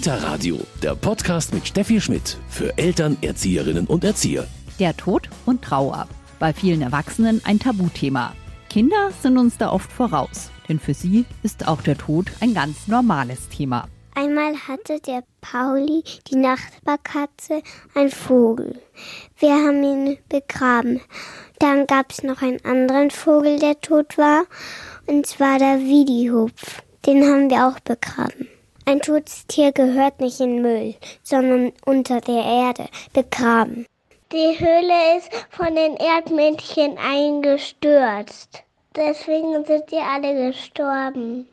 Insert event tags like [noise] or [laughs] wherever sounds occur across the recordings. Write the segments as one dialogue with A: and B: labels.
A: Kita Radio, der Podcast mit Steffi Schmidt für Eltern, Erzieherinnen und Erzieher.
B: Der Tod und Trauer. Bei vielen Erwachsenen ein Tabuthema. Kinder sind uns da oft voraus, denn für sie ist auch der Tod ein ganz normales Thema.
C: Einmal hatte der Pauli, die Nachbarkatze, einen Vogel. Wir haben ihn begraben. Dann gab es noch einen anderen Vogel, der tot war, und zwar der Wiedihupf. Den haben wir auch begraben. Ein totes Tier gehört nicht in Müll, sondern unter der Erde, begraben. Die Höhle ist von den Erdmännchen eingestürzt. Deswegen sind die alle gestorben.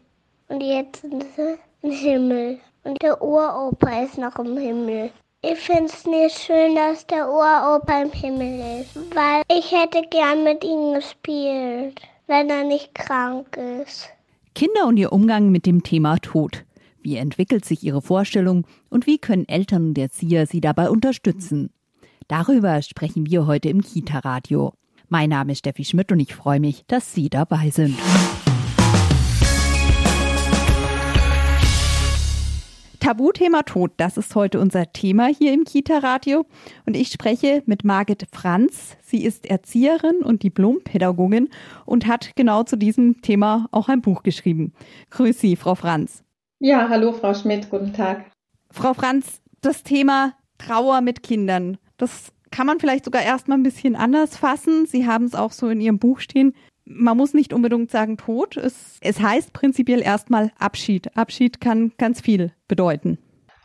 C: Und jetzt sind sie im Himmel. Und der Uropa ist noch im Himmel. Ich finde es nicht schön, dass der Uropa im Himmel ist, weil ich hätte gern mit ihm gespielt, wenn er nicht krank ist.
B: Kinder und ihr Umgang mit dem Thema Tod. Wie entwickelt sich ihre Vorstellung und wie können Eltern und Erzieher sie dabei unterstützen? Darüber sprechen wir heute im Kita-Radio. Mein Name ist Steffi Schmidt und ich freue mich, dass Sie dabei sind. Tabuthema Tod, das ist heute unser Thema hier im Kita-Radio. Und ich spreche mit Margit Franz. Sie ist Erzieherin und Diplompädagogin und hat genau zu diesem Thema auch ein Buch geschrieben. Grüß Sie, Frau Franz.
D: Ja, hallo Frau Schmidt, guten Tag.
B: Frau Franz, das Thema Trauer mit Kindern, das kann man vielleicht sogar erstmal ein bisschen anders fassen. Sie haben es auch so in Ihrem Buch stehen. Man muss nicht unbedingt sagen Tod. Es, es heißt prinzipiell erstmal Abschied. Abschied kann ganz viel bedeuten.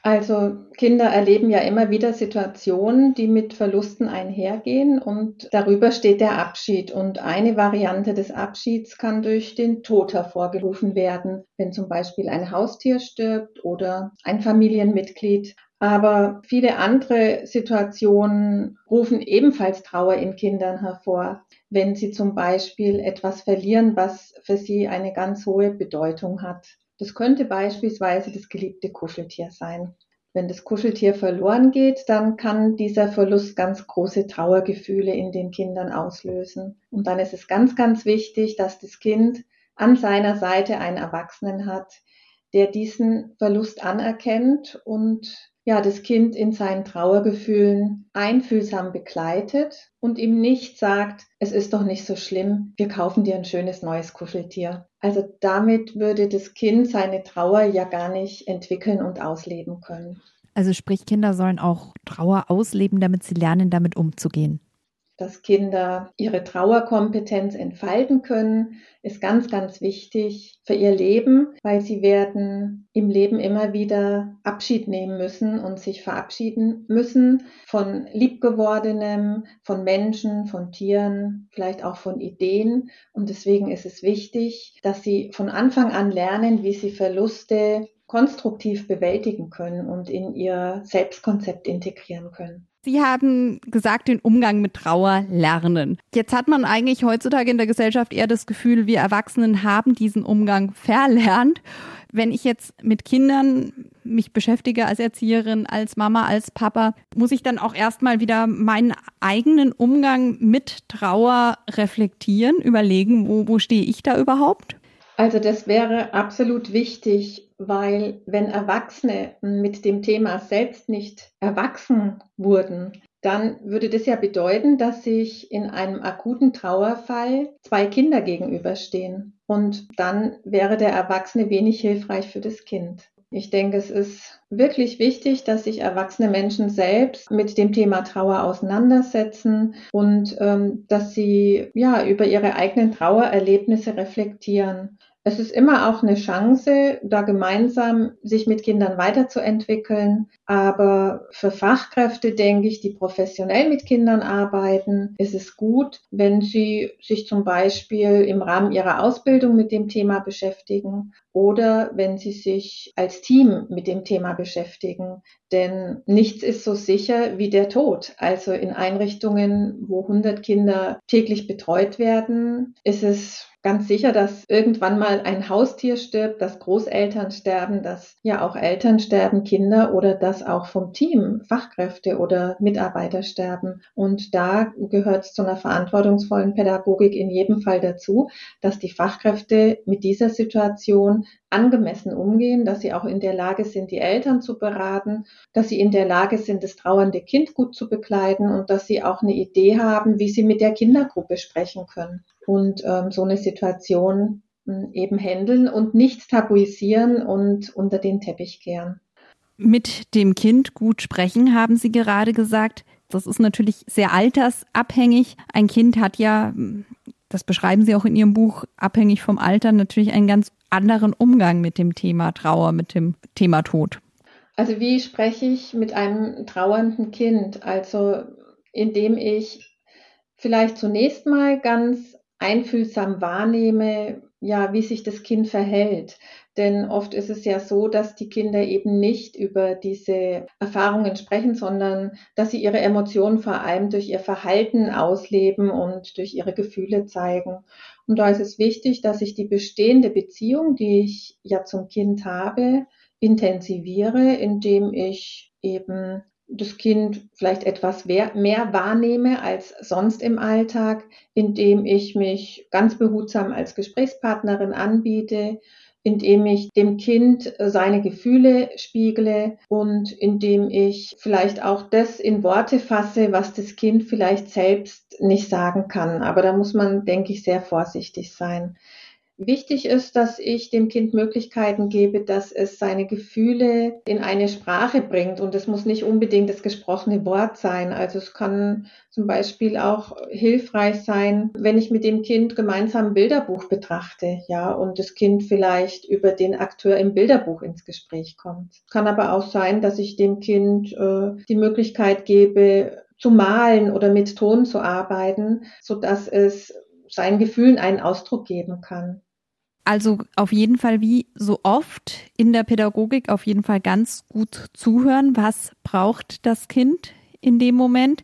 D: Also Kinder erleben ja immer wieder Situationen, die mit Verlusten einhergehen und darüber steht der Abschied. Und eine Variante des Abschieds kann durch den Tod hervorgerufen werden, wenn zum Beispiel ein Haustier stirbt oder ein Familienmitglied. Aber viele andere Situationen rufen ebenfalls Trauer in Kindern hervor, wenn sie zum Beispiel etwas verlieren, was für sie eine ganz hohe Bedeutung hat. Das könnte beispielsweise das geliebte Kuscheltier sein. Wenn das Kuscheltier verloren geht, dann kann dieser Verlust ganz große Trauergefühle in den Kindern auslösen. Und dann ist es ganz, ganz wichtig, dass das Kind an seiner Seite einen Erwachsenen hat, der diesen Verlust anerkennt und ja, das Kind in seinen Trauergefühlen einfühlsam begleitet und ihm nicht sagt, es ist doch nicht so schlimm, wir kaufen dir ein schönes neues Kuscheltier. Also damit würde das Kind seine Trauer ja gar nicht entwickeln und ausleben können.
B: Also sprich, Kinder sollen auch Trauer ausleben, damit sie lernen, damit umzugehen
D: dass Kinder ihre Trauerkompetenz entfalten können, ist ganz, ganz wichtig für ihr Leben, weil sie werden im Leben immer wieder Abschied nehmen müssen und sich verabschieden müssen von Liebgewordenem, von Menschen, von Tieren, vielleicht auch von Ideen. Und deswegen ist es wichtig, dass sie von Anfang an lernen, wie sie Verluste konstruktiv bewältigen können und in ihr Selbstkonzept integrieren können.
B: Sie haben gesagt, den Umgang mit Trauer lernen. Jetzt hat man eigentlich heutzutage in der Gesellschaft eher das Gefühl, wir Erwachsenen haben diesen Umgang verlernt. Wenn ich jetzt mit Kindern mich beschäftige als Erzieherin, als Mama, als Papa, muss ich dann auch erstmal wieder meinen eigenen Umgang mit Trauer reflektieren, überlegen, wo, wo stehe ich da überhaupt?
D: Also das wäre absolut wichtig, weil wenn Erwachsene mit dem Thema selbst nicht erwachsen wurden, dann würde das ja bedeuten, dass sich in einem akuten Trauerfall zwei Kinder gegenüberstehen. Und dann wäre der Erwachsene wenig hilfreich für das Kind. Ich denke, es ist wirklich wichtig, dass sich erwachsene Menschen selbst mit dem Thema Trauer auseinandersetzen und ähm, dass sie ja über ihre eigenen Trauererlebnisse reflektieren. Es ist immer auch eine Chance, da gemeinsam sich mit Kindern weiterzuentwickeln. Aber für Fachkräfte, denke ich, die professionell mit Kindern arbeiten, ist es gut, wenn sie sich zum Beispiel im Rahmen ihrer Ausbildung mit dem Thema beschäftigen oder wenn sie sich als Team mit dem Thema beschäftigen. Denn nichts ist so sicher wie der Tod. Also in Einrichtungen, wo 100 Kinder täglich betreut werden, ist es ganz sicher, dass irgendwann mal ein Haustier stirbt, dass Großeltern sterben, dass ja auch Eltern sterben, Kinder oder dass auch vom Team Fachkräfte oder Mitarbeiter sterben. Und da gehört es zu einer verantwortungsvollen Pädagogik in jedem Fall dazu, dass die Fachkräfte mit dieser Situation angemessen umgehen, dass sie auch in der Lage sind, die Eltern zu beraten, dass sie in der Lage sind, das trauernde Kind gut zu begleiten und dass sie auch eine Idee haben, wie sie mit der Kindergruppe sprechen können und ähm, so eine Situation äh, eben handeln und nicht tabuisieren und unter den Teppich kehren.
B: Mit dem Kind gut sprechen, haben Sie gerade gesagt. Das ist natürlich sehr altersabhängig. Ein Kind hat ja, das beschreiben Sie auch in Ihrem Buch, abhängig vom Alter natürlich einen ganz anderen Umgang mit dem Thema Trauer, mit dem Thema Tod.
D: Also wie spreche ich mit einem trauernden Kind? Also indem ich vielleicht zunächst mal ganz einfühlsam wahrnehme, ja, wie sich das Kind verhält. Denn oft ist es ja so, dass die Kinder eben nicht über diese Erfahrungen sprechen, sondern dass sie ihre Emotionen vor allem durch ihr Verhalten ausleben und durch ihre Gefühle zeigen. Und da ist es wichtig, dass ich die bestehende Beziehung, die ich ja zum Kind habe, intensiviere, indem ich eben das Kind vielleicht etwas mehr wahrnehme als sonst im Alltag, indem ich mich ganz behutsam als Gesprächspartnerin anbiete, indem ich dem Kind seine Gefühle spiegle und indem ich vielleicht auch das in Worte fasse, was das Kind vielleicht selbst nicht sagen kann. Aber da muss man, denke ich, sehr vorsichtig sein. Wichtig ist, dass ich dem Kind Möglichkeiten gebe, dass es seine Gefühle in eine Sprache bringt. Und es muss nicht unbedingt das gesprochene Wort sein. Also es kann zum Beispiel auch hilfreich sein, wenn ich mit dem Kind gemeinsam ein Bilderbuch betrachte, ja, und das Kind vielleicht über den Akteur im Bilderbuch ins Gespräch kommt. Kann aber auch sein, dass ich dem Kind äh, die Möglichkeit gebe, zu malen oder mit Ton zu arbeiten, so dass es seinen Gefühlen einen Ausdruck geben kann.
B: Also auf jeden Fall wie so oft in der Pädagogik auf jeden Fall ganz gut zuhören. Was braucht das Kind in dem Moment?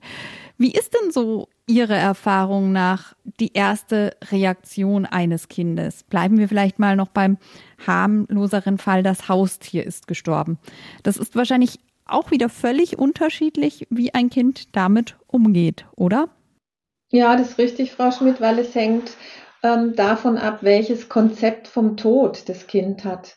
B: Wie ist denn so Ihre Erfahrung nach die erste Reaktion eines Kindes? Bleiben wir vielleicht mal noch beim harmloseren Fall, das Haustier ist gestorben. Das ist wahrscheinlich auch wieder völlig unterschiedlich, wie ein Kind damit umgeht, oder?
D: Ja, das ist richtig, Frau Schmidt, weil es hängt ähm, davon ab, welches Konzept vom Tod das Kind hat.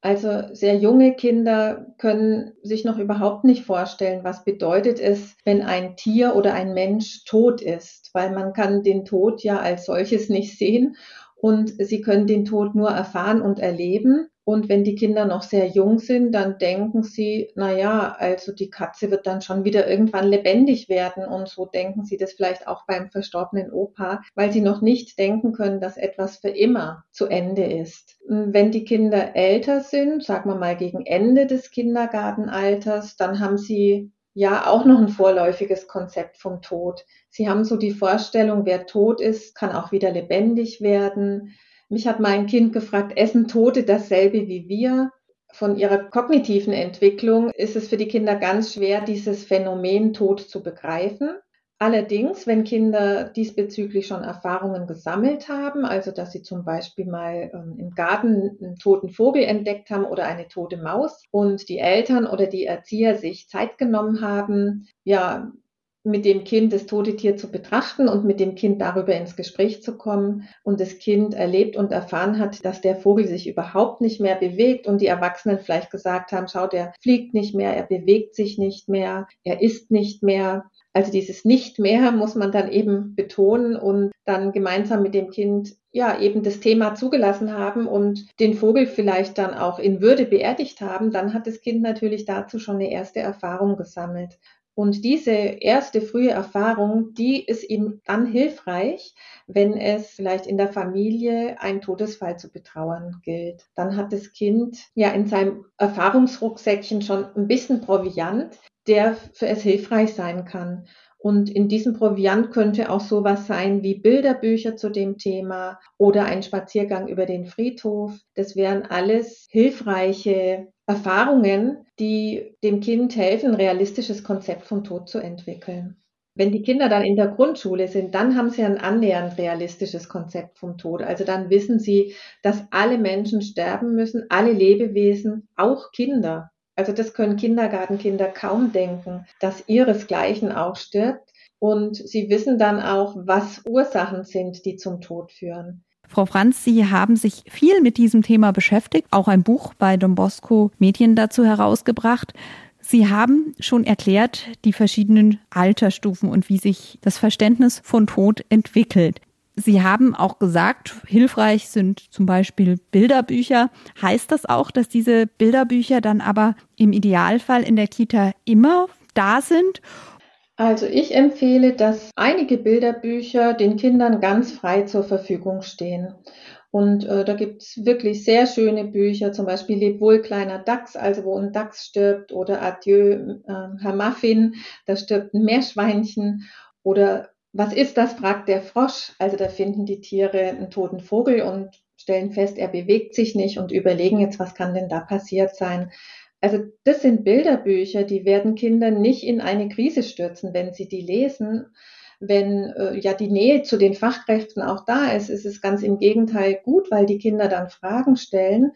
D: Also sehr junge Kinder können sich noch überhaupt nicht vorstellen, was bedeutet es, wenn ein Tier oder ein Mensch tot ist, weil man kann den Tod ja als solches nicht sehen und sie können den Tod nur erfahren und erleben. Und wenn die Kinder noch sehr jung sind, dann denken sie, na ja, also die Katze wird dann schon wieder irgendwann lebendig werden. Und so denken sie das vielleicht auch beim verstorbenen Opa, weil sie noch nicht denken können, dass etwas für immer zu Ende ist. Wenn die Kinder älter sind, sagen wir mal gegen Ende des Kindergartenalters, dann haben sie ja auch noch ein vorläufiges Konzept vom Tod. Sie haben so die Vorstellung, wer tot ist, kann auch wieder lebendig werden. Mich hat mein Kind gefragt, essen Tote dasselbe wie wir? Von ihrer kognitiven Entwicklung ist es für die Kinder ganz schwer, dieses Phänomen Tod zu begreifen. Allerdings, wenn Kinder diesbezüglich schon Erfahrungen gesammelt haben, also dass sie zum Beispiel mal ähm, im Garten einen toten Vogel entdeckt haben oder eine tote Maus und die Eltern oder die Erzieher sich Zeit genommen haben, ja, mit dem Kind das tote Tier zu betrachten und mit dem Kind darüber ins Gespräch zu kommen und das Kind erlebt und erfahren hat, dass der Vogel sich überhaupt nicht mehr bewegt und die Erwachsenen vielleicht gesagt haben, schau, der fliegt nicht mehr, er bewegt sich nicht mehr, er isst nicht mehr. Also dieses nicht mehr muss man dann eben betonen und dann gemeinsam mit dem Kind ja eben das Thema zugelassen haben und den Vogel vielleicht dann auch in Würde beerdigt haben, dann hat das Kind natürlich dazu schon eine erste Erfahrung gesammelt. Und diese erste frühe Erfahrung, die ist ihm dann hilfreich, wenn es vielleicht in der Familie einen Todesfall zu betrauern gilt. Dann hat das Kind ja in seinem Erfahrungsrucksäckchen schon ein bisschen Proviant, der für es hilfreich sein kann. Und in diesem Proviant könnte auch sowas sein wie Bilderbücher zu dem Thema oder ein Spaziergang über den Friedhof. Das wären alles hilfreiche Erfahrungen, die dem Kind helfen, ein realistisches Konzept vom Tod zu entwickeln. Wenn die Kinder dann in der Grundschule sind, dann haben sie ein annähernd realistisches Konzept vom Tod. Also dann wissen sie, dass alle Menschen sterben müssen, alle Lebewesen, auch Kinder. Also das können Kindergartenkinder kaum denken, dass ihresgleichen auch stirbt. Und sie wissen dann auch, was Ursachen sind, die zum Tod führen.
B: Frau Franz, Sie haben sich viel mit diesem Thema beschäftigt, auch ein Buch bei Don Bosco Medien dazu herausgebracht. Sie haben schon erklärt die verschiedenen Altersstufen und wie sich das Verständnis von Tod entwickelt. Sie haben auch gesagt, hilfreich sind zum Beispiel Bilderbücher. Heißt das auch, dass diese Bilderbücher dann aber im Idealfall in der Kita immer da sind?
D: Also ich empfehle, dass einige Bilderbücher den Kindern ganz frei zur Verfügung stehen. Und äh, da gibt's wirklich sehr schöne Bücher, zum Beispiel Leb wohl, kleiner Dachs, also wo ein Dachs stirbt, oder Adieu, äh, Herr Muffin, da stirbt ein Meerschweinchen, oder was ist das, fragt der Frosch. Also da finden die Tiere einen toten Vogel und stellen fest, er bewegt sich nicht und überlegen jetzt, was kann denn da passiert sein. Also das sind Bilderbücher, die werden Kinder nicht in eine Krise stürzen, wenn sie die lesen. Wenn äh, ja die Nähe zu den Fachkräften auch da ist, ist es ganz im Gegenteil gut, weil die Kinder dann Fragen stellen.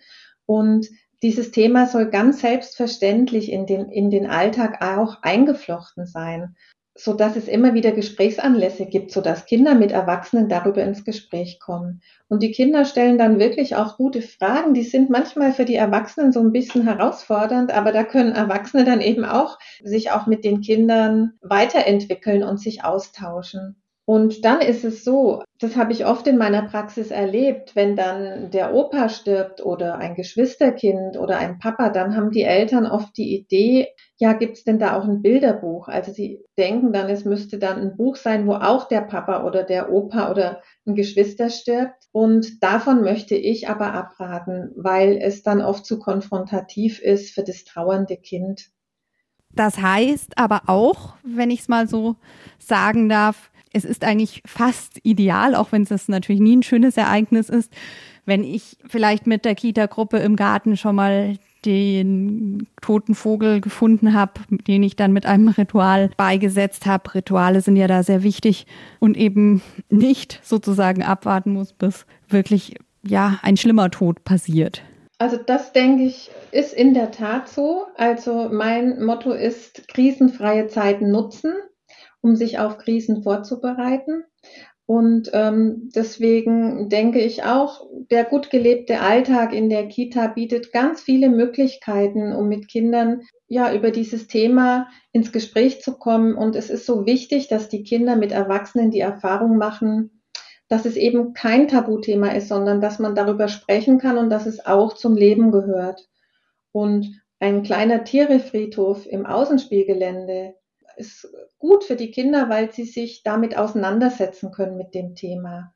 D: Und dieses Thema soll ganz selbstverständlich in den, in den Alltag auch eingeflochten sein so dass es immer wieder Gesprächsanlässe gibt, so dass Kinder mit Erwachsenen darüber ins Gespräch kommen. Und die Kinder stellen dann wirklich auch gute Fragen. Die sind manchmal für die Erwachsenen so ein bisschen herausfordernd, aber da können Erwachsene dann eben auch sich auch mit den Kindern weiterentwickeln und sich austauschen. Und dann ist es so, das habe ich oft in meiner Praxis erlebt, wenn dann der Opa stirbt oder ein Geschwisterkind oder ein Papa, dann haben die Eltern oft die Idee, ja, gibt's denn da auch ein Bilderbuch? Also sie denken dann, es müsste dann ein Buch sein, wo auch der Papa oder der Opa oder ein Geschwister stirbt. Und davon möchte ich aber abraten, weil es dann oft zu konfrontativ ist für das trauernde Kind.
B: Das heißt aber auch, wenn ich es mal so sagen darf, es ist eigentlich fast ideal, auch wenn es natürlich nie ein schönes Ereignis ist, wenn ich vielleicht mit der Kita-Gruppe im Garten schon mal den toten Vogel gefunden habe, den ich dann mit einem Ritual beigesetzt habe. Rituale sind ja da sehr wichtig und eben nicht sozusagen abwarten muss, bis wirklich ja ein schlimmer Tod passiert.
D: Also das denke ich ist in der Tat so. Also mein Motto ist krisenfreie Zeiten nutzen um sich auf Krisen vorzubereiten. Und ähm, deswegen denke ich auch, der gut gelebte Alltag in der Kita bietet ganz viele Möglichkeiten, um mit Kindern ja über dieses Thema ins Gespräch zu kommen. Und es ist so wichtig, dass die Kinder mit Erwachsenen die Erfahrung machen, dass es eben kein Tabuthema ist, sondern dass man darüber sprechen kann und dass es auch zum Leben gehört. Und ein kleiner Tierefriedhof im Außenspielgelände ist gut für die Kinder, weil sie sich damit auseinandersetzen können mit dem Thema.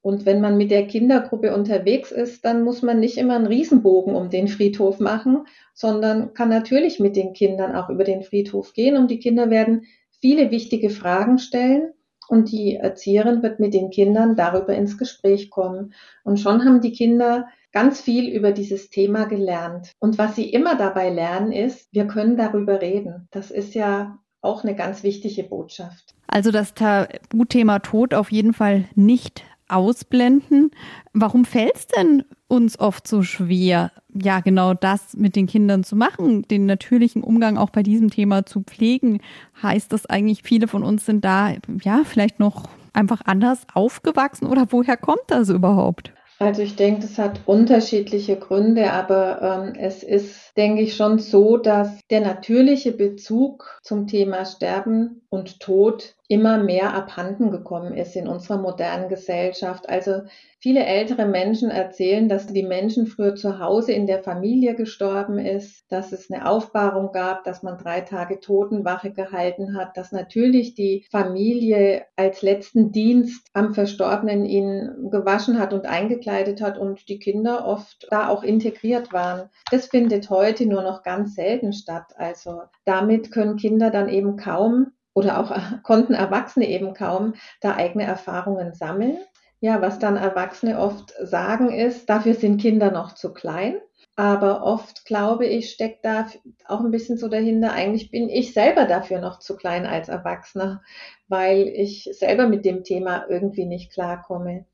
D: Und wenn man mit der Kindergruppe unterwegs ist, dann muss man nicht immer einen Riesenbogen um den Friedhof machen, sondern kann natürlich mit den Kindern auch über den Friedhof gehen und die Kinder werden viele wichtige Fragen stellen und die Erzieherin wird mit den Kindern darüber ins Gespräch kommen. Und schon haben die Kinder ganz viel über dieses Thema gelernt. Und was sie immer dabei lernen ist, wir können darüber reden. Das ist ja auch eine ganz wichtige Botschaft.
B: Also das Tabuthema Tod auf jeden Fall nicht ausblenden. Warum fällt es denn uns oft so schwer, ja genau das mit den Kindern zu machen, den natürlichen Umgang auch bei diesem Thema zu pflegen? Heißt das eigentlich, viele von uns sind da ja vielleicht noch einfach anders aufgewachsen oder woher kommt das überhaupt?
D: Also ich denke, das hat unterschiedliche Gründe, aber ähm, es ist, denke ich, schon so, dass der natürliche Bezug zum Thema Sterben und Tod immer mehr abhanden gekommen ist in unserer modernen Gesellschaft. Also viele ältere Menschen erzählen, dass die Menschen früher zu Hause in der Familie gestorben ist, dass es eine Aufbahrung gab, dass man drei Tage Totenwache gehalten hat, dass natürlich die Familie als letzten Dienst am Verstorbenen ihn gewaschen hat und eingekleidet hat und die Kinder oft da auch integriert waren. Das findet heute nur noch ganz selten statt. Also damit können Kinder dann eben kaum oder auch [laughs] konnten Erwachsene eben kaum da eigene Erfahrungen sammeln. Ja, was dann Erwachsene oft sagen ist, dafür sind Kinder noch zu klein. Aber oft, glaube ich, steckt da auch ein bisschen so dahinter, eigentlich bin ich selber dafür noch zu klein als Erwachsener, weil ich selber mit dem Thema irgendwie nicht klarkomme.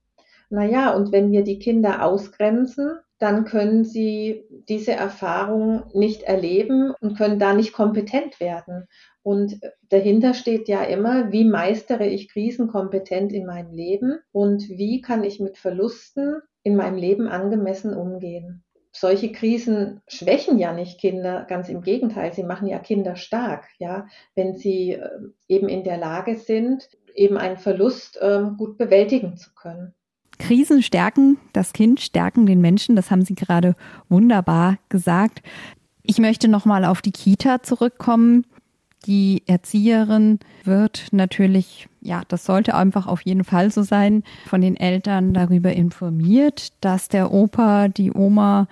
D: Naja, und wenn wir die Kinder ausgrenzen, dann können sie diese Erfahrung nicht erleben und können da nicht kompetent werden. Und dahinter steht ja immer, wie meistere ich Krisen kompetent in meinem Leben und wie kann ich mit Verlusten in meinem Leben angemessen umgehen. Solche Krisen schwächen ja nicht Kinder, ganz im Gegenteil, sie machen ja Kinder stark, ja, wenn sie äh, eben in der Lage sind, eben einen Verlust ähm, gut bewältigen zu können.
B: Krisen stärken das Kind, stärken den Menschen, das haben Sie gerade wunderbar gesagt. Ich möchte nochmal auf die Kita zurückkommen. Die Erzieherin wird natürlich, ja, das sollte einfach auf jeden Fall so sein, von den Eltern darüber informiert, dass der Opa, die Oma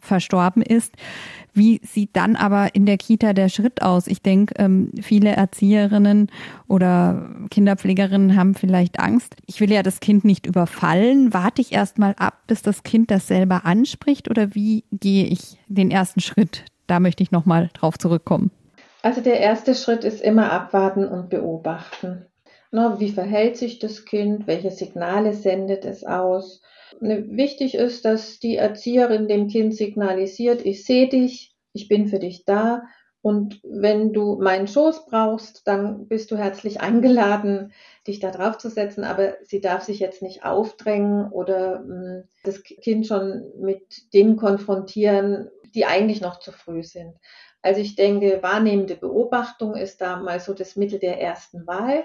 B: verstorben ist. Wie sieht dann aber in der Kita der Schritt aus? Ich denke, ähm, viele Erzieherinnen oder Kinderpflegerinnen haben vielleicht Angst. Ich will ja das Kind nicht überfallen. Warte ich erst mal ab, bis das Kind das selber anspricht oder wie gehe ich den ersten Schritt? Da möchte ich nochmal drauf zurückkommen.
D: Also der erste Schritt ist immer abwarten und beobachten. Na, wie verhält sich das Kind? Welche Signale sendet es aus? Ne, wichtig ist, dass die Erzieherin dem Kind signalisiert, ich sehe dich, ich bin für dich da. Und wenn du meinen Schoß brauchst, dann bist du herzlich eingeladen, dich da drauf zu setzen. Aber sie darf sich jetzt nicht aufdrängen oder mh, hm, das Kind schon mit Dingen konfrontieren, die eigentlich noch zu früh sind. Also ich denke, wahrnehmende Beobachtung ist da mal so das Mittel der ersten Wahl.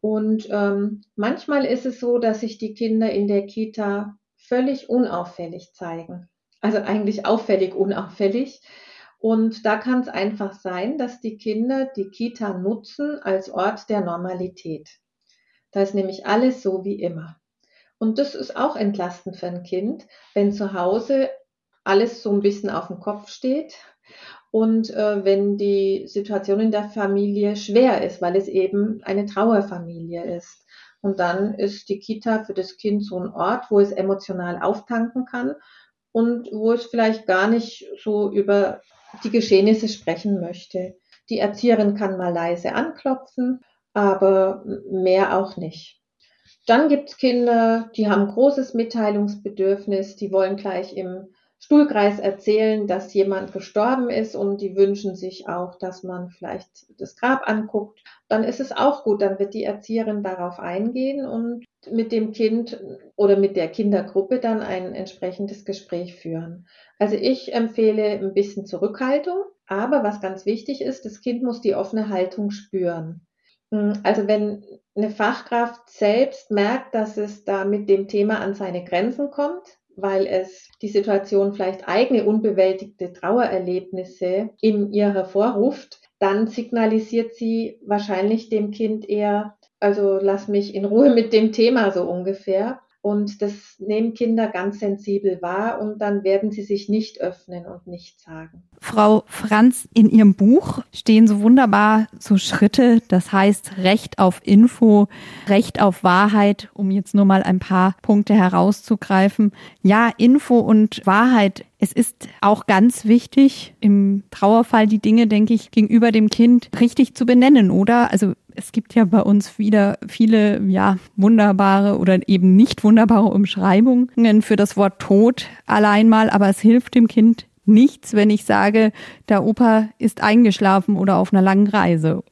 D: Und ähm, manchmal ist es so, dass sich die Kinder in der Kita völlig unauffällig zeigen. Also eigentlich auffällig unauffällig. Und da kann es einfach sein, dass die Kinder die Kita nutzen als Ort der Normalität. Da ist nämlich alles so wie immer. Und das ist auch entlastend für ein Kind, wenn zu Hause alles so ein bisschen auf dem Kopf steht und äh, wenn die Situation in der Familie schwer ist, weil es eben eine Trauerfamilie ist. Und dann ist die Kita für das Kind so ein Ort, wo es emotional auftanken kann und wo es vielleicht gar nicht so über die Geschehnisse sprechen möchte. Die Erzieherin kann mal leise anklopfen, aber mehr auch nicht. Dann gibt es Kinder, die haben großes Mitteilungsbedürfnis, die wollen gleich im Stuhlkreis erzählen, dass jemand gestorben ist und die wünschen sich auch, dass man vielleicht das Grab anguckt, dann ist es auch gut, dann wird die Erzieherin darauf eingehen und mit dem Kind oder mit der Kindergruppe dann ein entsprechendes Gespräch führen. Also ich empfehle ein bisschen Zurückhaltung, aber was ganz wichtig ist, das Kind muss die offene Haltung spüren. Also wenn eine Fachkraft selbst merkt, dass es da mit dem Thema an seine Grenzen kommt, weil es die Situation vielleicht eigene unbewältigte Trauererlebnisse in ihr hervorruft, dann signalisiert sie wahrscheinlich dem Kind eher, also lass mich in Ruhe mit dem Thema so ungefähr. Und das nehmen Kinder ganz sensibel wahr und dann werden sie sich nicht öffnen und nichts sagen.
B: Frau Franz, in Ihrem Buch stehen so wunderbar so Schritte, das heißt Recht auf Info, Recht auf Wahrheit, um jetzt nur mal ein paar Punkte herauszugreifen. Ja, Info und Wahrheit es ist auch ganz wichtig, im Trauerfall die Dinge, denke ich, gegenüber dem Kind richtig zu benennen, oder? Also es gibt ja bei uns wieder viele, ja, wunderbare oder eben nicht wunderbare Umschreibungen für das Wort Tod allein mal, aber es hilft dem Kind nichts, wenn ich sage, der Opa ist eingeschlafen oder auf einer langen Reise.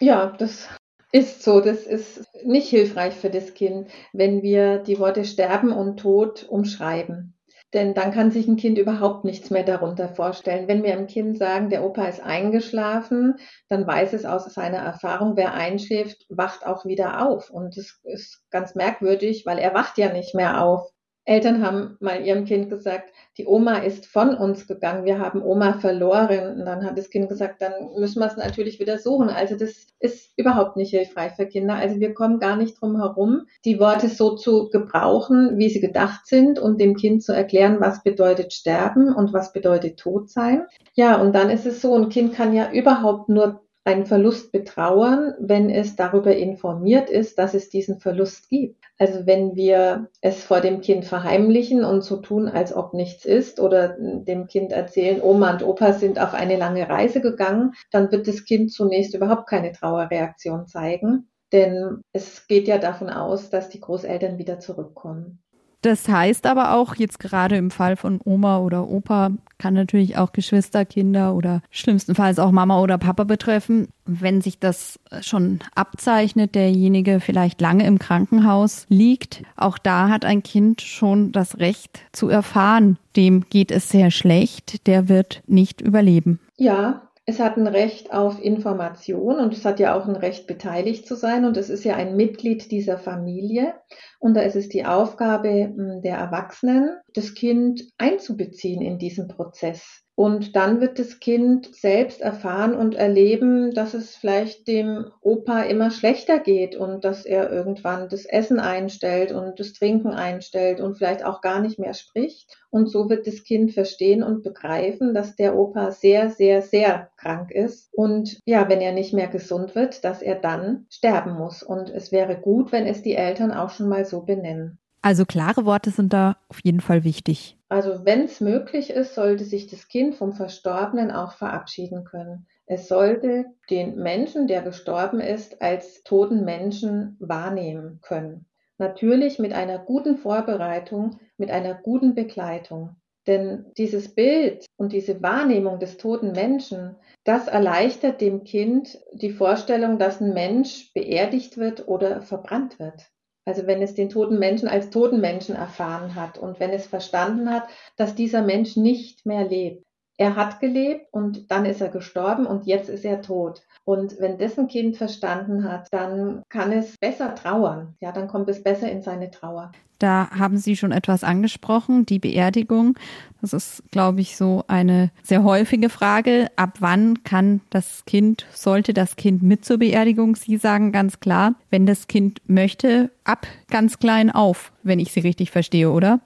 D: Ja, das ist so. Das ist nicht hilfreich für das Kind, wenn wir die Worte Sterben und Tod umschreiben. Denn dann kann sich ein Kind überhaupt nichts mehr darunter vorstellen. Wenn wir einem Kind sagen, der Opa ist eingeschlafen, dann weiß es aus seiner Erfahrung, wer einschläft, wacht auch wieder auf. Und das ist ganz merkwürdig, weil er wacht ja nicht mehr auf. Eltern haben mal ihrem Kind gesagt, die Oma ist von uns gegangen, wir haben Oma verloren. Und dann hat das Kind gesagt, dann müssen wir es natürlich wieder suchen. Also das ist überhaupt nicht hilfreich für Kinder. Also wir kommen gar nicht drum herum, die Worte so zu gebrauchen, wie sie gedacht sind und dem Kind zu erklären, was bedeutet sterben und was bedeutet tot sein. Ja, und dann ist es so, ein Kind kann ja überhaupt nur einen Verlust betrauern, wenn es darüber informiert ist, dass es diesen Verlust gibt. Also wenn wir es vor dem Kind verheimlichen und so tun, als ob nichts ist oder dem Kind erzählen, Oma und Opa sind auf eine lange Reise gegangen, dann wird das Kind zunächst überhaupt keine Trauerreaktion zeigen, denn es geht ja davon aus, dass die Großeltern wieder zurückkommen.
B: Das heißt aber auch jetzt gerade im Fall von Oma oder Opa kann natürlich auch Geschwister, Kinder oder schlimmstenfalls auch Mama oder Papa betreffen. Wenn sich das schon abzeichnet, derjenige vielleicht lange im Krankenhaus liegt, auch da hat ein Kind schon das Recht zu erfahren, dem geht es sehr schlecht, der wird nicht überleben.
D: Ja, es hat ein Recht auf Information und es hat ja auch ein Recht, beteiligt zu sein. Und es ist ja ein Mitglied dieser Familie. Und da ist es die Aufgabe der Erwachsenen, das Kind einzubeziehen in diesen Prozess. Und dann wird das Kind selbst erfahren und erleben, dass es vielleicht dem Opa immer schlechter geht und dass er irgendwann das Essen einstellt und das Trinken einstellt und vielleicht auch gar nicht mehr spricht. Und so wird das Kind verstehen und begreifen, dass der Opa sehr, sehr, sehr krank ist. Und ja, wenn er nicht mehr gesund wird, dass er dann sterben muss. Und es wäre gut, wenn es die Eltern auch schon mal so benennen.
B: Also klare Worte sind da auf jeden Fall wichtig.
D: Also wenn es möglich ist, sollte sich das Kind vom Verstorbenen auch verabschieden können. Es sollte den Menschen, der gestorben ist, als toten Menschen wahrnehmen können. Natürlich mit einer guten Vorbereitung, mit einer guten Begleitung. Denn dieses Bild und diese Wahrnehmung des toten Menschen, das erleichtert dem Kind die Vorstellung, dass ein Mensch beerdigt wird oder verbrannt wird. Also wenn es den toten Menschen als toten Menschen erfahren hat und wenn es verstanden hat, dass dieser Mensch nicht mehr lebt. Er hat gelebt und dann ist er gestorben und jetzt ist er tot. Und wenn das ein Kind verstanden hat, dann kann es besser trauern. Ja, dann kommt es besser in seine Trauer.
B: Da haben Sie schon etwas angesprochen, die Beerdigung. Das ist, glaube ich, so eine sehr häufige Frage. Ab wann kann das Kind, sollte das Kind mit zur Beerdigung? Sie sagen ganz klar, wenn das Kind möchte, ab ganz klein auf, wenn ich Sie richtig verstehe, oder?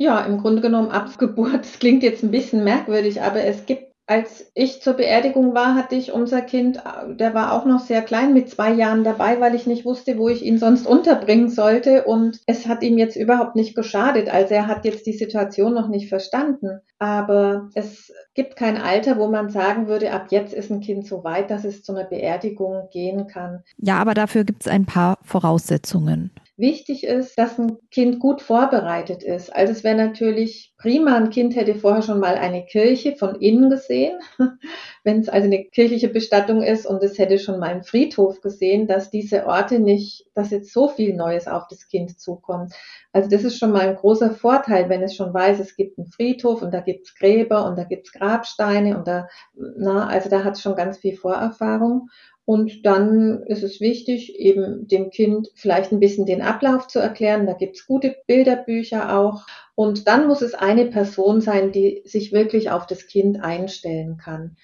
D: Ja, im Grunde genommen ab Geburt. Das klingt jetzt ein bisschen merkwürdig, aber es gibt als ich zur Beerdigung war, hatte ich unser Kind, der war auch noch sehr klein, mit zwei Jahren dabei, weil ich nicht wusste, wo ich ihn sonst unterbringen sollte. Und es hat ihm jetzt überhaupt nicht geschadet. Also er hat jetzt die Situation noch nicht verstanden. Aber es gibt kein Alter, wo man sagen würde, ab jetzt ist ein Kind so weit, dass es zu einer Beerdigung gehen kann.
B: Ja, aber dafür gibt es ein paar Voraussetzungen.
D: Wichtig ist, dass ein Kind gut vorbereitet ist. Also es wäre natürlich prima, ein Kind hätte vorher schon mal eine Kirche von innen gesehen, [laughs] wenn es also eine kirchliche Bestattung ist und es hätte schon mal einen Friedhof gesehen, dass diese Orte nicht, dass jetzt so viel Neues auf das Kind zukommt. Also das ist schon mal ein großer Vorteil, wenn es schon weiß, es gibt einen Friedhof und da gibt's Gräber und da gibt's Grabsteine und da, na, also da hat es schon ganz viel Vorerfahrung. Und dann ist es wichtig, eben dem Kind vielleicht ein bisschen den Ablauf zu erklären. Da gibt's gute Bilderbücher auch. Und dann muss es eine Person sein, die sich wirklich auf das Kind einstellen kann,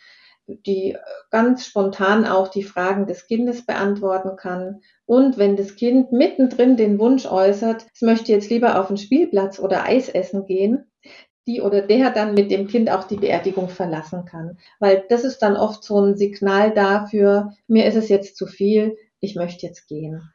D: die ganz spontan auch die Fragen des Kindes beantworten kann. Und wenn das Kind mittendrin den Wunsch äußert, es möchte jetzt lieber auf den Spielplatz oder Eis essen gehen, die oder der dann mit dem Kind auch die Beerdigung verlassen kann. Weil das ist dann oft so ein Signal dafür, mir ist es jetzt zu viel, ich möchte jetzt gehen.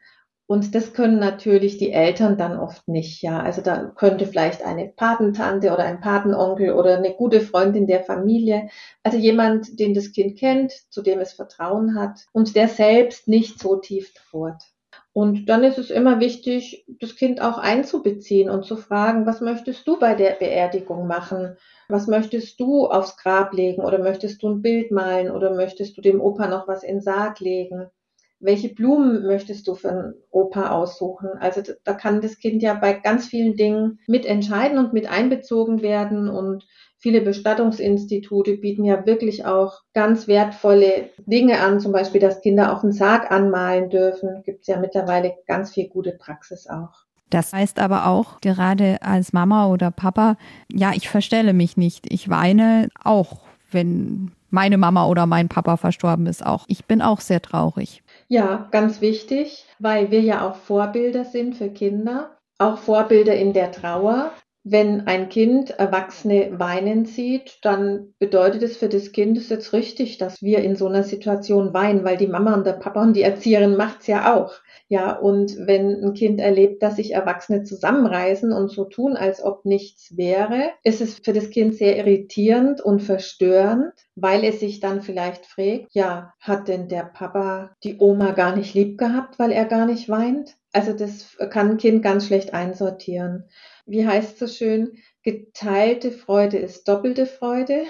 D: Und das können natürlich die Eltern dann oft nicht, ja. Also da könnte vielleicht eine Patentante oder ein Patenonkel oder eine gute Freundin der Familie, also jemand, den das Kind kennt, zu dem es Vertrauen hat und der selbst nicht so tief trauert. Und dann ist es immer wichtig, das Kind auch einzubeziehen und zu fragen, was möchtest du bei der Beerdigung machen? Was möchtest du aufs Grab legen? Oder möchtest du ein Bild malen? Oder möchtest du dem Opa noch was in den Sarg legen? Welche Blumen möchtest du für einen Opa aussuchen? Also da kann das Kind ja bei ganz vielen Dingen mitentscheiden und mit einbezogen werden und Viele Bestattungsinstitute bieten ja wirklich auch ganz wertvolle Dinge an, zum Beispiel, dass Kinder auch einen Sarg anmalen dürfen. Gibt es ja mittlerweile ganz viel gute Praxis auch.
B: Das heißt aber auch, gerade als Mama oder Papa, ja, ich verstelle mich nicht. Ich weine auch, wenn meine Mama oder mein Papa verstorben ist. Auch ich bin auch sehr traurig.
D: Ja, ganz wichtig, weil wir ja auch Vorbilder sind für Kinder, auch Vorbilder in der Trauer. Wenn ein Kind Erwachsene weinen sieht, dann bedeutet es für das Kind, es ist jetzt richtig, dass wir in so einer Situation weinen, weil die Mama und der Papa und die Erzieherin macht's ja auch. Ja, und wenn ein Kind erlebt, dass sich Erwachsene zusammenreißen und so tun, als ob nichts wäre, ist es für das Kind sehr irritierend und verstörend, weil er sich dann vielleicht fragt, ja, hat denn der Papa die Oma gar nicht lieb gehabt, weil er gar nicht weint? Also das kann ein Kind ganz schlecht einsortieren. Wie heißt so schön? Geteilte Freude ist doppelte Freude.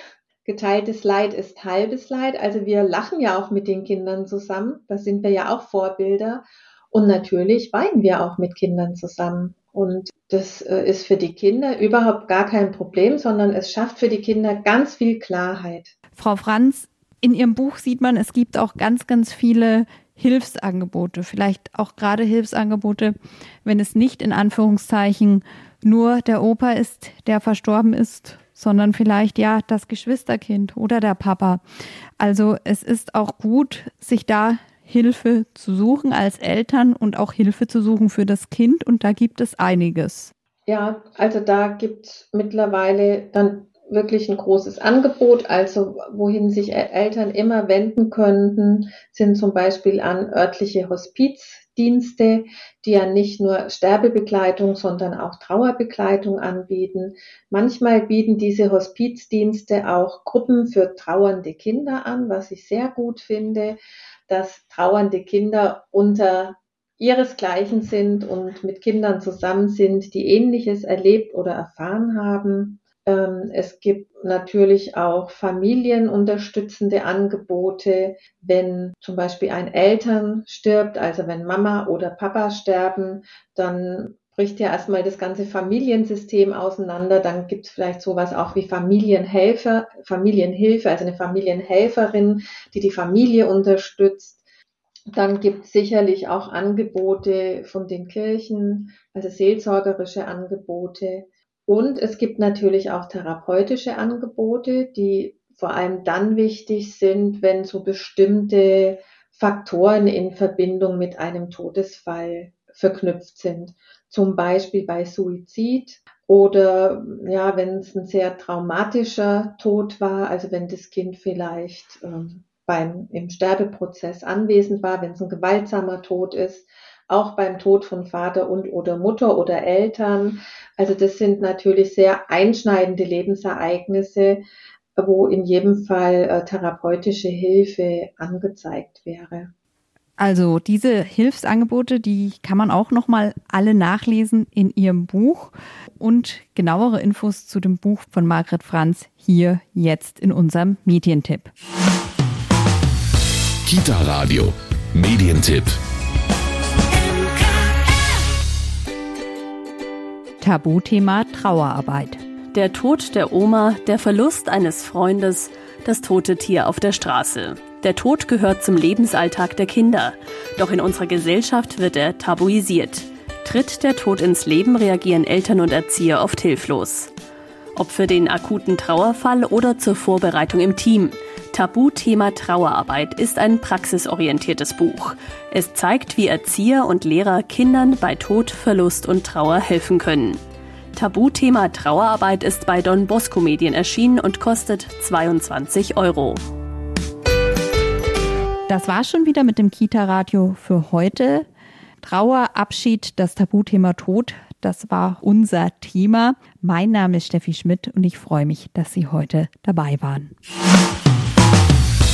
D: Geteiltes Leid ist halbes Leid. Also wir lachen ja auch mit den Kindern zusammen. Da sind wir ja auch Vorbilder. Und natürlich weinen wir auch mit Kindern zusammen. Und das äh, ist für die Kinder überhaupt gar kein Problem, sondern es schafft für die Kinder ganz viel Klarheit.
B: Frau Franz, in Ihrem Buch sieht man, es gibt auch ganz, ganz viele Hilfsangebote, vielleicht auch gerade Hilfsangebote, wenn es nicht in Anführungszeichen nur der Opa ist, der verstorben ist, sondern vielleicht ja das Geschwisterkind oder der Papa. Also es ist auch gut, sich da Hilfe zu suchen als Eltern und auch Hilfe zu suchen für das Kind. Und da gibt es einiges.
D: Ja, also da gibt es mittlerweile dann wirklich ein großes Angebot. Also wohin sich Eltern immer wenden könnten, sind zum Beispiel an örtliche Hospizdienste, die ja nicht nur Sterbebegleitung, sondern auch Trauerbegleitung anbieten. Manchmal bieten diese Hospizdienste auch Gruppen für trauernde Kinder an, was ich sehr gut finde dass trauernde Kinder unter ihresgleichen sind und mit Kindern zusammen sind, die ähnliches erlebt oder erfahren haben. Ähm, es gibt natürlich auch familienunterstützende Angebote, wenn zum Beispiel ein Eltern stirbt, also wenn Mama oder Papa sterben, dann bricht ja erstmal das ganze Familiensystem auseinander. Dann gibt es vielleicht sowas auch wie Familienhelfer, Familienhilfe, also eine Familienhelferin, die die Familie unterstützt. Dann gibt es sicherlich auch Angebote von den Kirchen, also seelsorgerische Angebote. Und es gibt natürlich auch therapeutische Angebote, die vor allem dann wichtig sind, wenn so bestimmte Faktoren in Verbindung mit einem Todesfall verknüpft sind. Zum Beispiel bei Suizid oder ja, wenn es ein sehr traumatischer Tod war, also wenn das Kind vielleicht ähm, beim, im Sterbeprozess anwesend war, wenn es ein gewaltsamer Tod ist, auch beim Tod von Vater und oder Mutter oder Eltern. Also das sind natürlich sehr einschneidende Lebensereignisse, wo in jedem Fall äh, therapeutische Hilfe angezeigt wäre.
B: Also diese Hilfsangebote, die kann man auch noch mal alle nachlesen in ihrem Buch und genauere Infos zu dem Buch von Margret Franz hier jetzt in unserem Medientipp.
A: Kita Radio Medientipp.
B: Tabuthema Trauerarbeit.
E: Der Tod der Oma, der Verlust eines Freundes, das tote Tier auf der Straße. Der Tod gehört zum Lebensalltag der Kinder. Doch in unserer Gesellschaft wird er tabuisiert. Tritt der Tod ins Leben, reagieren Eltern und Erzieher oft hilflos. Ob für den akuten Trauerfall oder zur Vorbereitung im Team. Tabuthema Trauerarbeit ist ein praxisorientiertes Buch. Es zeigt, wie Erzieher und Lehrer Kindern bei Tod, Verlust und Trauer helfen können. Tabuthema Trauerarbeit ist bei Don Bosco Medien erschienen und kostet 22 Euro.
B: Das war schon wieder mit dem Kita-Radio für heute. Trauer, Abschied, das Tabuthema Tod, das war unser Thema. Mein Name ist Steffi Schmidt und ich freue mich, dass Sie heute dabei waren.